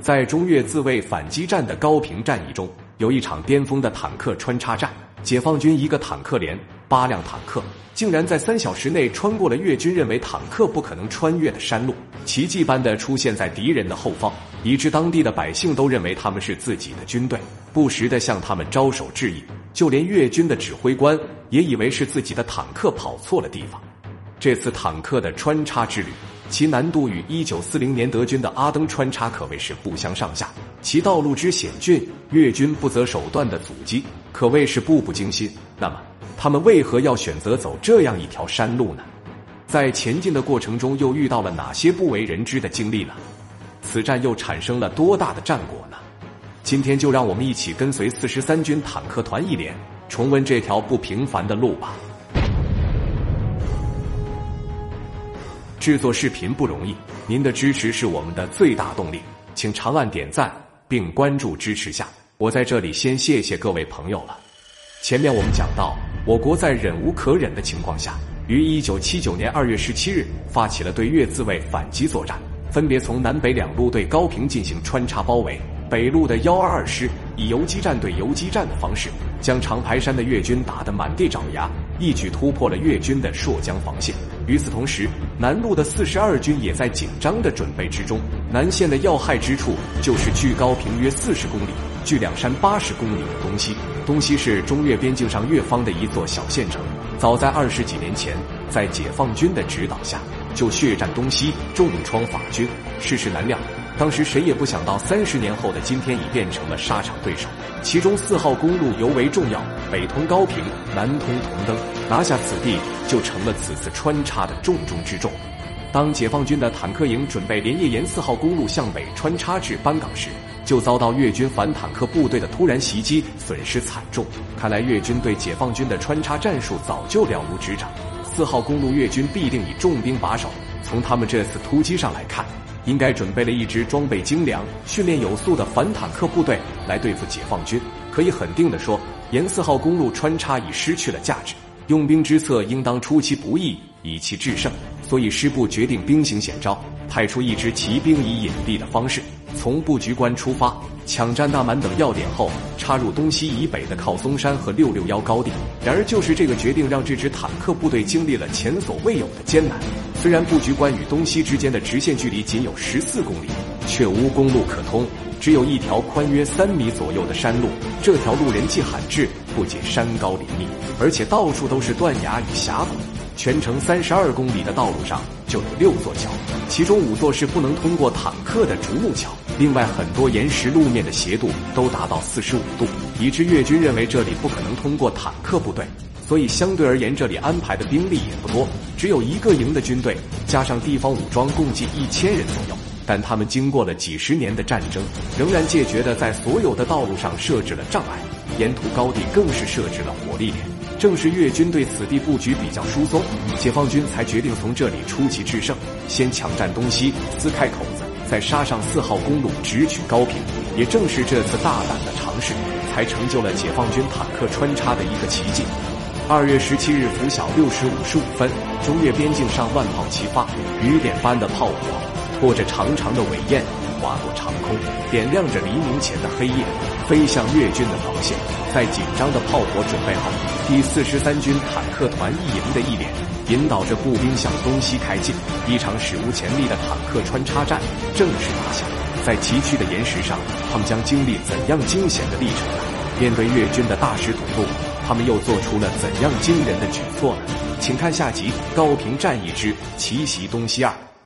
在中越自卫反击战的高平战役中，有一场巅峰的坦克穿插战，解放军一个坦克连八辆坦克，竟然在三小时内穿过了越军认为坦克不可能穿越的山路，奇迹般的出现在敌人的后方，以致当地的百姓都认为他们是自己的军队，不时的向他们招手致意，就连越军的指挥官也以为是自己的坦克跑错了地方。这次坦克的穿插之旅。其难度与一九四零年德军的阿登穿插可谓是不相上下，其道路之险峻，越军不择手段的阻击可谓是步步惊心。那么，他们为何要选择走这样一条山路呢？在前进的过程中，又遇到了哪些不为人知的经历呢？此战又产生了多大的战果呢？今天就让我们一起跟随四十三军坦克团一连，重温这条不平凡的路吧。制作视频不容易，您的支持是我们的最大动力，请长按点赞并关注支持下。我在这里先谢谢各位朋友了。前面我们讲到，我国在忍无可忍的情况下，于一九七九年二月十七日发起了对越自卫反击作战，分别从南北两路对高平进行穿插包围。北路的幺二二师以游击战对游击战的方式，将长白山的越军打得满地找牙，一举突破了越军的朔江防线。与此同时，南路的四十二军也在紧张的准备之中。南线的要害之处就是距高平约四十公里、距两山八十公里的东西。东西是中越边境上越方的一座小县城。早在二十几年前，在解放军的指导下，就血战东西，重创法军。世事难料。当时谁也不想到，三十年后的今天已变成了沙场对手。其中四号公路尤为重要，北通高平，南通同登，拿下此地就成了此次穿插的重中之重。当解放军的坦克营准备连夜沿四号公路向北穿插至班岗时，就遭到越军反坦克部队的突然袭击，损失惨重。看来越军对解放军的穿插战术早就了如指掌。四号公路越军必定以重兵把守。从他们这次突击上来看。应该准备了一支装备精良、训练有素的反坦克部队来对付解放军。可以肯定的说，沿四号公路穿插已失去了价值。用兵之策应当出其不意，以其制胜。所以师部决定兵行险招，派出一支骑兵以隐蔽的方式，从布局关出发，抢占大满等要点后，插入东西以北的靠松山和六六幺高地。然而，就是这个决定，让这支坦克部队经历了前所未有的艰难。虽然布局关与东西之间的直线距离仅有十四公里，却无公路可通，只有一条宽约三米左右的山路。这条路人迹罕至，不仅山高林密，而且到处都是断崖与峡谷。全程三十二公里的道路上就有六座桥，其中五座是不能通过坦克的竹木桥。另外，很多岩石路面的斜度都达到四十五度，以致越军认为这里不可能通过坦克部队。所以，相对而言，这里安排的兵力也不多，只有一个营的军队，加上地方武装，共计一千人左右。但他们经过了几十年的战争，仍然戒绝的在所有的道路上设置了障碍，沿途高地更是设置了火力点。正是越军对此地布局比较疏松，解放军才决定从这里出奇制胜，先抢占东西，撕开口子，再杀上四号公路，直取高平。也正是这次大胆的尝试，才成就了解放军坦克穿插的一个奇迹。二月十七日拂晓六时五十五分，中越边境上万炮齐发，雨点般的炮火拖着长长的尾焰划过长空，点亮着黎明前的黑夜，飞向越军的防线。在紧张的炮火准备后，第四十三军坦克团一营的一连引导着步兵向东西开进，一场史无前例的坦克穿插战正式打响。在崎岖的岩石上，他们将经历怎样惊险的历程呢？面对越军的大石堵路。他们又做出了怎样惊人的举措呢？请看下集《高平战役之奇袭东西二》。